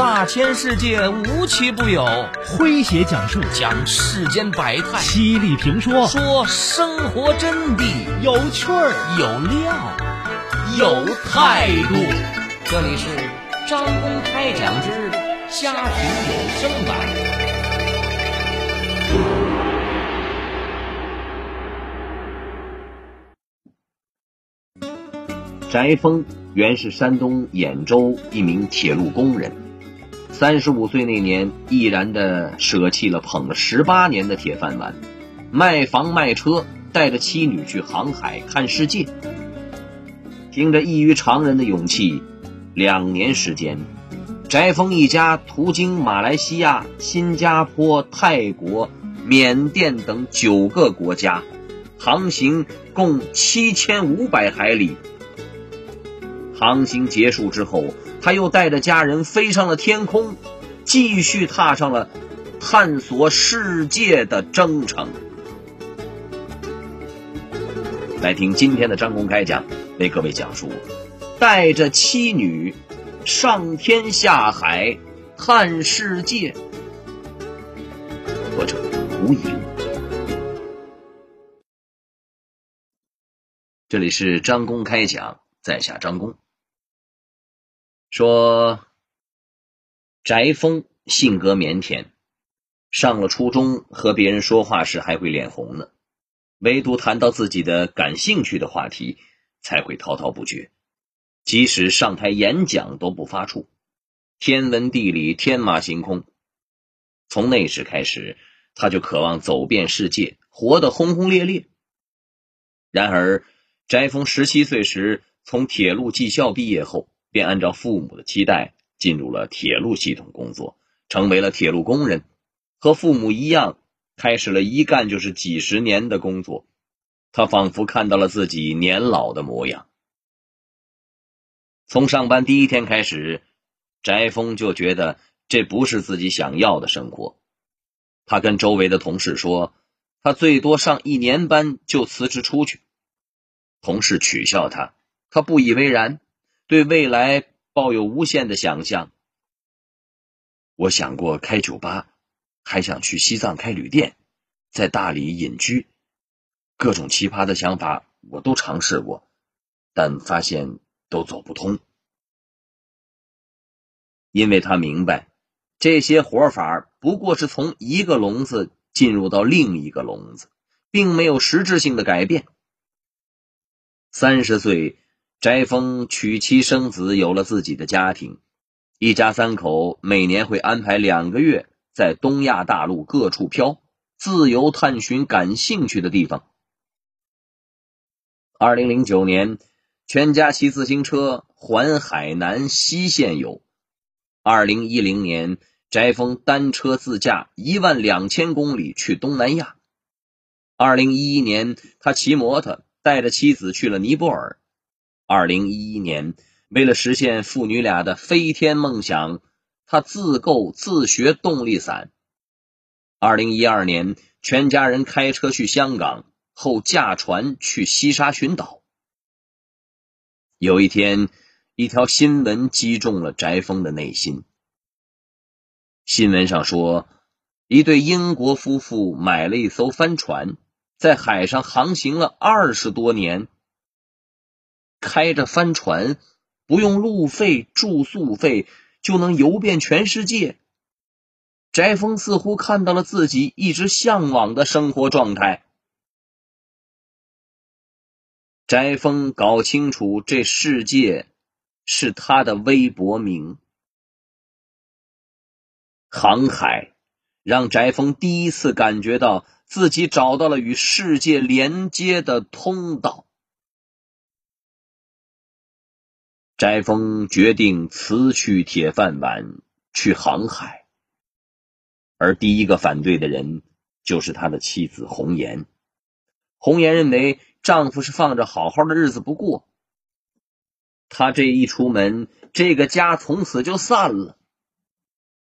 大千世界无奇不有，诙谐讲述。讲世间百态，犀利评说。说生活真谛，有趣儿。有料。有态度。这里是张公开讲之家庭有声版。翟峰原是山东兖州一名铁路工人，三十五岁那年，毅然的舍弃了捧了十八年的铁饭碗，卖房卖车，带着妻女去航海看世界。凭着异于常人的勇气，两年时间，翟峰一家途经马来西亚、新加坡、泰国、缅甸等九个国家，航行共七千五百海里。航行结束之后，他又带着家人飞上了天空，继续踏上了探索世界的征程。来听今天的张公开讲，为各位讲述带着妻女上天下海探世界。作者吴颖，这里是张公开讲，在下张公。说，翟峰性格腼腆，上了初中和别人说话时还会脸红呢，唯独谈到自己的感兴趣的话题才会滔滔不绝，即使上台演讲都不发怵，天文地理天马行空。从那时开始，他就渴望走遍世界，活得轰轰烈烈。然而，翟峰十七岁时从铁路技校毕业后。便按照父母的期待进入了铁路系统工作，成为了铁路工人，和父母一样，开始了一干就是几十年的工作。他仿佛看到了自己年老的模样。从上班第一天开始，翟峰就觉得这不是自己想要的生活。他跟周围的同事说，他最多上一年班就辞职出去。同事取笑他，他不以为然。对未来抱有无限的想象。我想过开酒吧，还想去西藏开旅店，在大理隐居，各种奇葩的想法我都尝试过，但发现都走不通。因为他明白，这些活法不过是从一个笼子进入到另一个笼子，并没有实质性的改变。三十岁。翟峰娶妻生子，有了自己的家庭，一家三口每年会安排两个月在东亚大陆各处漂，自由探寻感兴趣的地方。二零零九年，全家骑自行车环海南西线游；二零一零年，翟峰单车自驾一万两千公里去东南亚；二零一一年，他骑摩托带着妻子去了尼泊尔。二零一一年，为了实现父女俩的飞天梦想，他自购自学动力伞。二零一二年，全家人开车去香港，后驾船去西沙群岛。有一天，一条新闻击中了翟峰的内心。新闻上说，一对英国夫妇买了一艘帆船，在海上航行了二十多年。开着帆船，不用路费、住宿费就能游遍全世界。翟峰似乎看到了自己一直向往的生活状态。翟峰搞清楚，这世界是他的微博名。航海让翟峰第一次感觉到自己找到了与世界连接的通道。翟峰决定辞去铁饭碗去航海，而第一个反对的人就是他的妻子红颜。红颜认为丈夫是放着好好的日子不过，他这一出门，这个家从此就散了。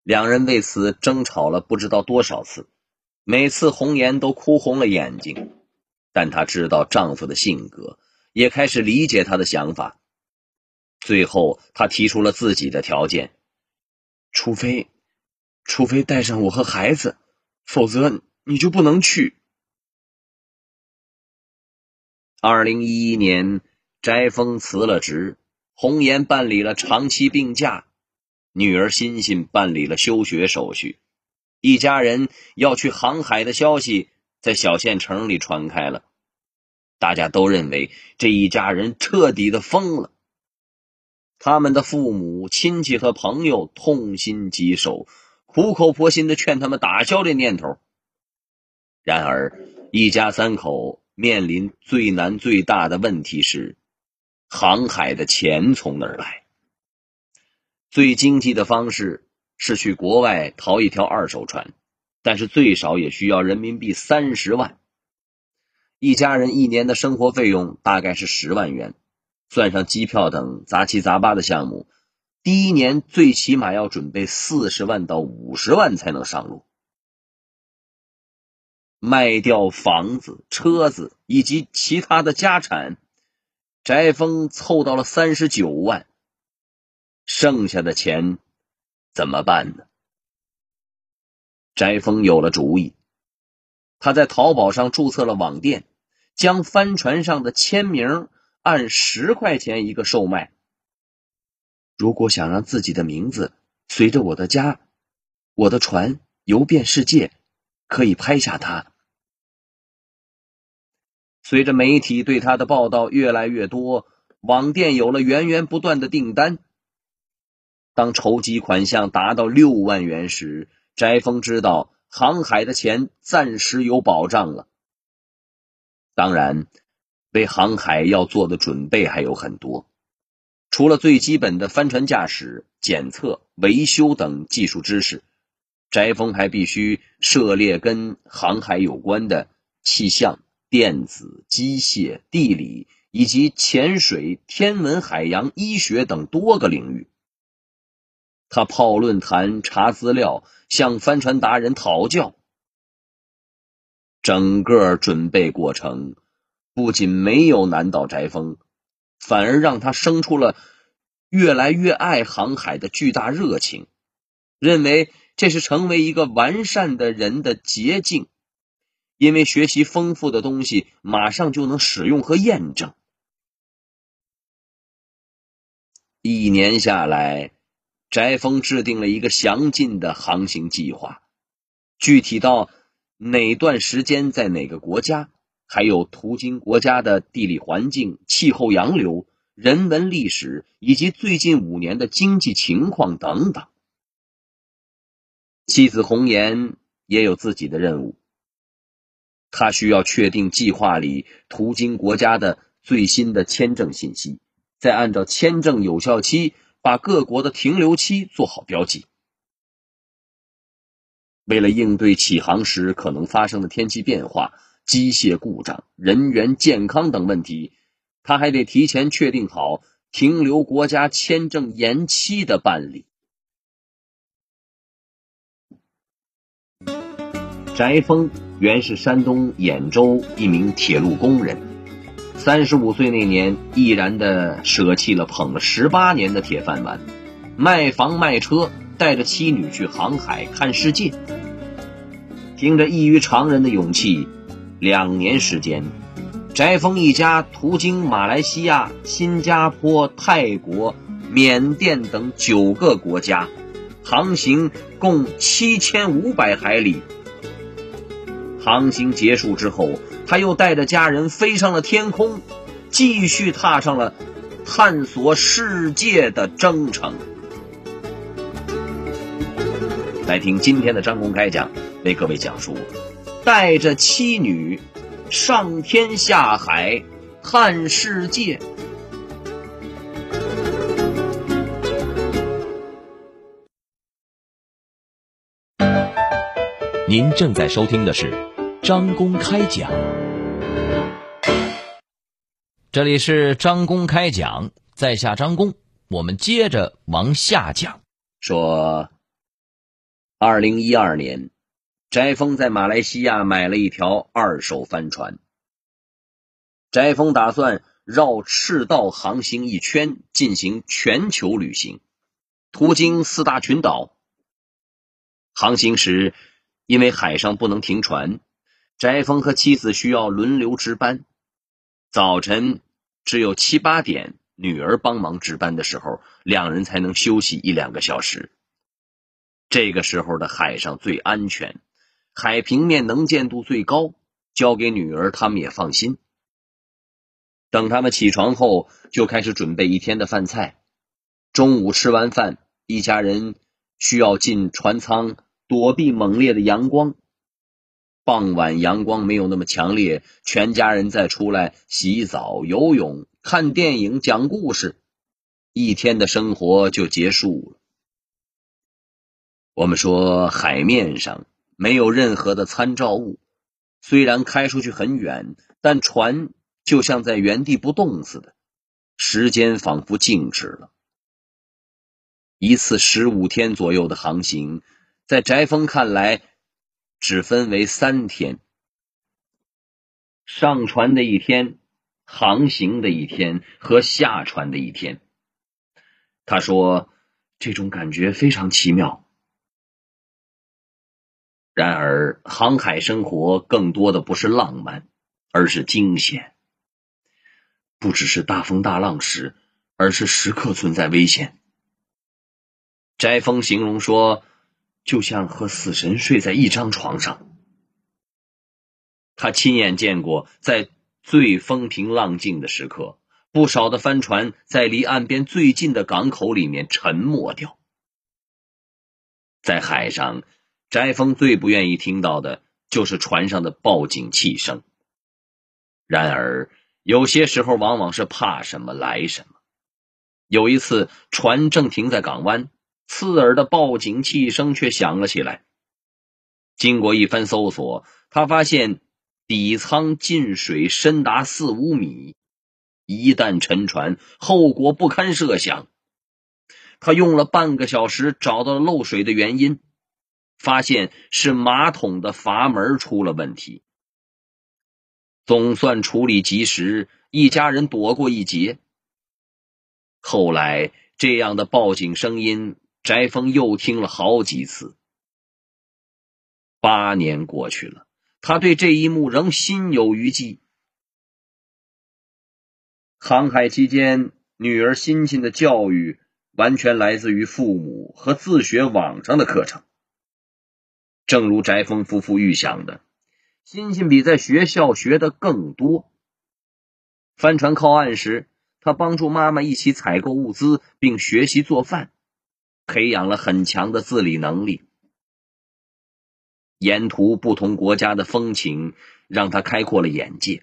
两人为此争吵了不知道多少次，每次红颜都哭红了眼睛，但她知道丈夫的性格，也开始理解他的想法。最后，他提出了自己的条件：除非，除非带上我和孩子，否则你就不能去。二零一一年，翟峰辞了职，红颜办理了长期病假，女儿欣欣办理了休学手续，一家人要去航海的消息在小县城里传开了，大家都认为这一家人彻底的疯了。他们的父母亲戚和朋友痛心疾首，苦口婆心的劝他们打消这念头。然而，一家三口。面临最难最大的问题是，航海的钱从哪儿来？最经济的方式是去国外淘一条二手船，但是最少也需要人民币三十万。一家人一年的生活费用大概是十万元，算上机票等杂七杂八的项目，第一年最起码要准备四十万到五十万才能上路。卖掉房子、车子以及其他的家产，翟峰凑到了三十九万。剩下的钱怎么办呢？翟峰有了主意，他在淘宝上注册了网店，将帆船上的签名按十块钱一个售卖。如果想让自己的名字随着我的家、我的船游遍世界。可以拍下它。随着媒体对他的报道越来越多，网店有了源源不断的订单。当筹集款项达到六万元时，翟峰知道航海的钱暂时有保障了。当然，为航海要做的准备还有很多，除了最基本的帆船驾驶、检测、维修等技术知识。翟峰还必须涉猎跟航海有关的气象、电子、机械、地理以及潜水、天文、海洋、医学等多个领域。他泡论坛、查资料，向帆船达人讨教。整个准备过程不仅没有难倒翟峰，反而让他生出了越来越爱航海的巨大热情，认为。这是成为一个完善的人的捷径，因为学习丰富的东西，马上就能使用和验证。一年下来，翟峰制定了一个详尽的航行计划，具体到哪段时间在哪个国家，还有途经国家的地理环境、气候、洋流、人文历史以及最近五年的经济情况等等。妻子红颜也有自己的任务，他需要确定计划里途经国家的最新的签证信息，再按照签证有效期把各国的停留期做好标记。为了应对起航时可能发生的天气变化、机械故障、人员健康等问题，他还得提前确定好停留国家签证延期的办理。翟峰原是山东兖州一名铁路工人，三十五岁那年，毅然的舍弃了捧了十八年的铁饭碗，卖房卖车，带着妻女去航海看世界。凭着异于常人的勇气，两年时间，翟峰一家途经马来西亚、新加坡、泰国、缅甸等九个国家，航行共七千五百海里。航行结束之后，他又带着家人飞上了天空，继续踏上了探索世界的征程。来听今天的张公开讲，为各位讲述带着妻女上天下海看世界。您正在收听的是。张公开讲，这里是张公开讲，在下张公，我们接着往下讲。说，二零一二年，翟峰在马来西亚买了一条二手帆船。翟峰打算绕赤道航行一圈，进行全球旅行，途经四大群岛，航行时，因为海上不能停船，翟峰和妻子需要轮流值班。早晨只有七八点，女儿帮忙值班的时候，两人才能休息一两个小时。这个时候的海上最安全，海平面能见度最高，交给女儿他们也放心。等他们起床后，就开始准备一天的饭菜。中午吃完饭，一家人需要进船舱躲避猛烈的阳光。傍晚阳光没有那么强烈，全家人再出来洗澡、游泳、看电影、讲故事，一天的生活就结束了。我们说，海面上没有任何的参照物，虽然开出去很远，但船就像在原地不动似的，时间仿佛静止了。一次十五天左右的航行，在翟峰看来，只分为三天：上船的一天、航行的一天和下船的一天。他说：“这种感觉非常奇妙。”然而，航海生活更多的不是浪漫，而是惊险。不只是大风大浪时，而是时刻存在危险。翟峰形容说：“就像和死神睡在一张床上。”他亲眼见过，在最风平浪静的时刻，不少的帆船在离岸边最近的港口里面沉没掉。在海上，翟峰最不愿意听到的就是船上的报警器声。然而，有些时候往往是怕什么来什么。有一次，船正停在港湾。刺耳的报警器声却响了起来。经过一番搜索，他发现底舱进水深达四五米，一旦沉船，后果不堪设想。他用了半个小时找到了漏水的原因，发现是马桶的阀门出了问题。总算处理及时，一家人躲过一劫。后来，这样的报警声音。翟峰又听了好几次。八年过去了，他对这一幕仍心有余悸。航海期间，女儿欣欣的教育完全来自于父母和自学网上的课程。正如翟峰夫妇预想的，欣欣比在学校学的更多。帆船靠岸时，他帮助妈妈一起采购物资，并学习做饭。培养了很强的自理能力。沿途不同国家的风情让他开阔了眼界。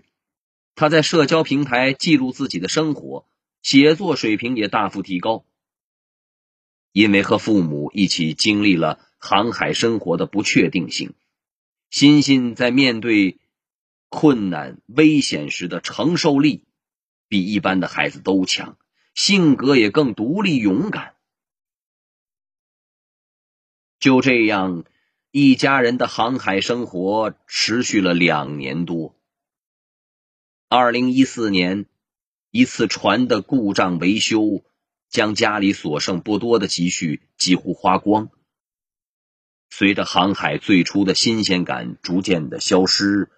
他在社交平台记录自己的生活，写作水平也大幅提高。因为和父母一起经历了航海生活的不确定性，欣欣在面对困难、危险时的承受力比一般的孩子都强，性格也更独立勇敢。就这样，一家人的航海生活持续了两年多。二零一四年，一次船的故障维修，将家里所剩不多的积蓄几乎花光。随着航海最初的新鲜感逐渐的消失，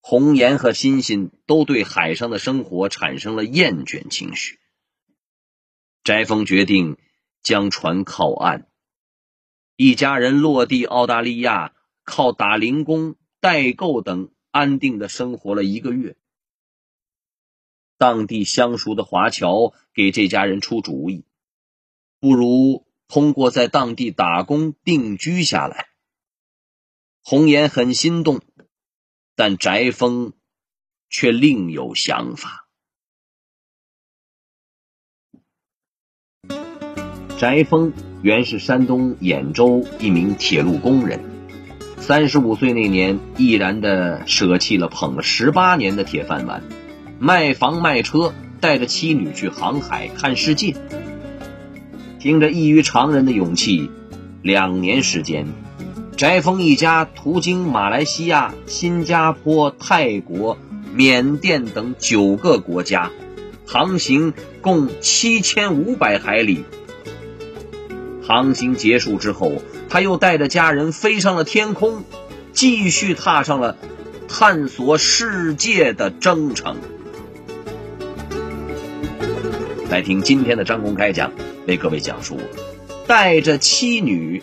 红颜和欣欣都对海上的生活产生了厌倦情绪。翟峰决定将船靠岸。一家人落地澳大利亚，靠打零工、代购等安定的生活了一个月。当地相熟的华侨给这家人出主意，不如通过在当地打工定居下来。红颜很心动，但翟峰却另有想法。翟峰。原是山东兖州一名铁路工人，三十五岁那年，毅然的舍弃了捧了十八年的铁饭碗，卖房卖车，带着妻女去航海看世界。凭着异于常人的勇气，两年时间，翟峰一家途经马来西亚、新加坡、泰国、缅甸等九个国家，航行共七千五百海里。航行结束之后，他又带着家人飞上了天空，继续踏上了探索世界的征程。来听今天的张公开讲，为各位讲述带着妻女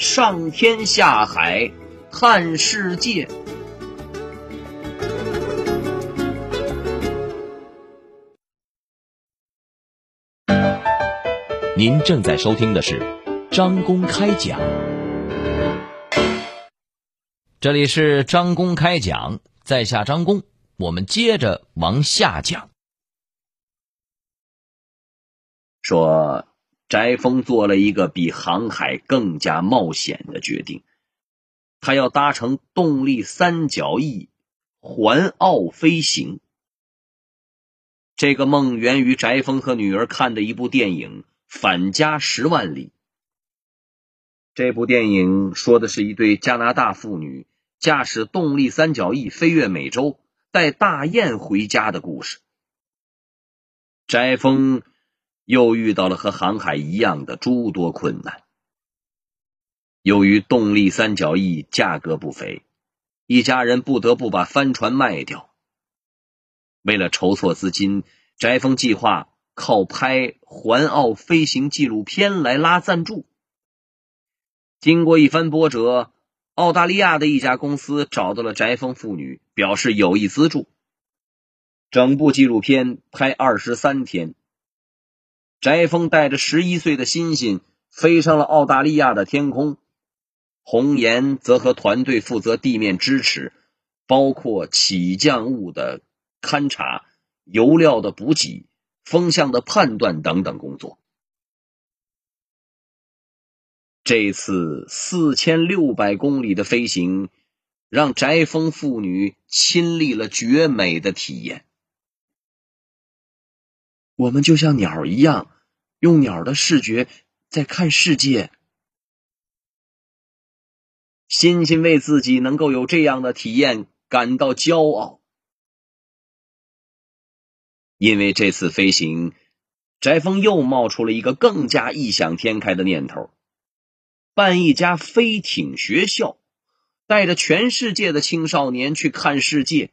上天下海看世界。您正在收听的是张公开讲，这里是张公开讲，在下张公，我们接着往下讲。说翟峰做了一个比航海更加冒险的决定，他要搭乘动力三角翼环澳飞行。这个梦源于翟峰和女儿看的一部电影。返家十万里。这部电影说的是一对加拿大妇女驾驶动力三角翼飞越美洲，带大雁回家的故事。翟峰又遇到了和航海一样的诸多困难。由于动力三角翼价格不菲，一家人不得不把帆船卖掉。为了筹措资金，翟峰计划。靠拍环澳飞行纪录片来拉赞助。经过一番波折，澳大利亚的一家公司找到了翟峰父女，表示有意资助。整部纪录片拍二十三天，翟峰带着十一岁的欣欣飞上了澳大利亚的天空，红岩则和团队负责地面支持，包括起降物的勘察、油料的补给。风向的判断等等工作。这次四千六百公里的飞行，让翟峰父女亲历了绝美的体验。我们就像鸟一样，用鸟的视觉在看世界。欣欣为自己能够有这样的体验感到骄傲。因为这次飞行，翟峰又冒出了一个更加异想天开的念头：办一家飞艇学校，带着全世界的青少年去看世界。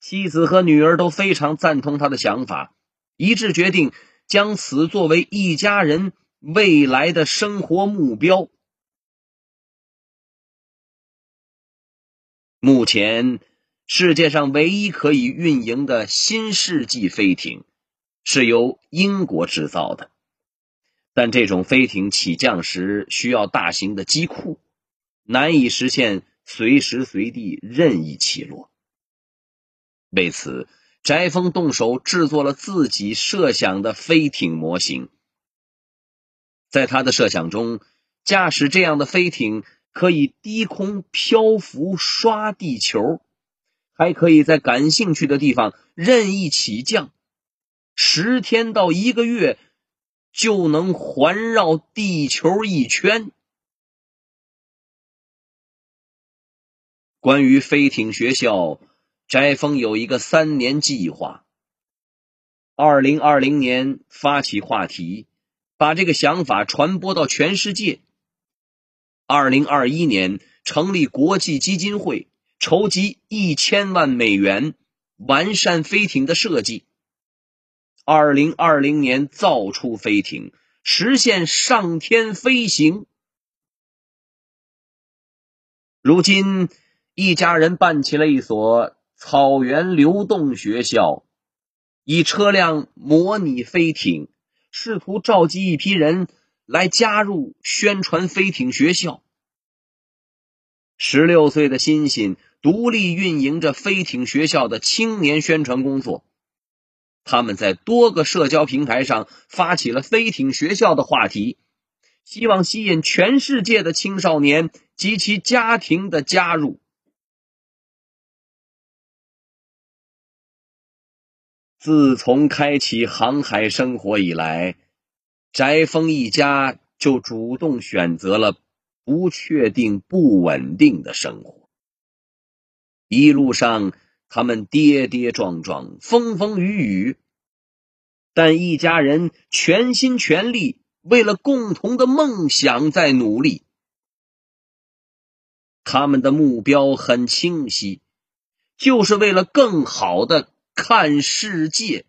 妻子和女儿都非常赞同他的想法，一致决定将此作为一家人未来的生活目标。目前。世界上唯一可以运营的新世纪飞艇，是由英国制造的，但这种飞艇起降时需要大型的机库，难以实现随时随地任意起落。为此，翟峰动手制作了自己设想的飞艇模型。在他的设想中，驾驶这样的飞艇可以低空漂浮刷地球。还可以在感兴趣的地方任意起降，十天到一个月就能环绕地球一圈。关于飞艇学校，翟峰有一个三年计划：二零二零年发起话题，把这个想法传播到全世界；二零二一年成立国际基金会。筹集一千万美元，完善飞艇的设计。二零二零年造出飞艇，实现上天飞行。如今，一家人办起了一所草原流动学校，以车辆模拟飞艇，试图召集一批人来加入宣传飞艇学校。十六岁的欣欣。独立运营着飞艇学校的青年宣传工作，他们在多个社交平台上发起了飞艇学校的话题，希望吸引全世界的青少年及其家庭的加入。自从开启航海生活以来，翟峰一家就主动选择了不确定、不稳定的生活。一路上，他们跌跌撞撞，风风雨雨，但一家人全心全力为了共同的梦想在努力。他们的目标很清晰，就是为了更好的看世界。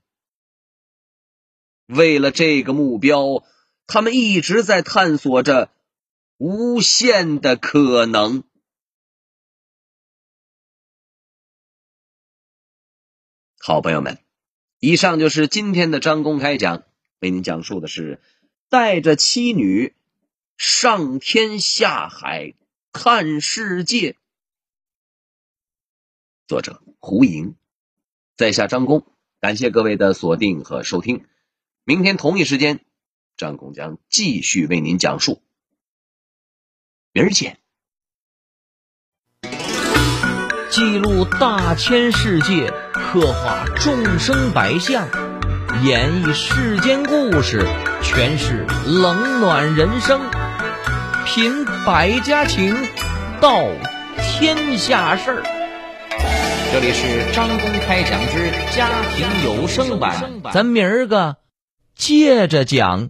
为了这个目标，他们一直在探索着无限的可能。好朋友们，以上就是今天的张公开讲，为您讲述的是带着妻女上天下海。看世界，作者胡莹，在下张工，感谢各位的锁定和收听。明天同一时间，张工将继续为您讲述。明儿见。记录大千世界，刻画众生百相，演绎世间故事，诠释冷暖人生。品百家情，道天下事儿。这里是张公开讲之家庭有声版，咱明儿个接着讲。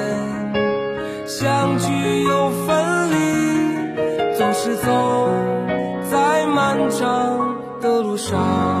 走在漫长的路上。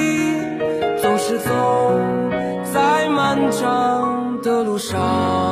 是走在漫长的路上。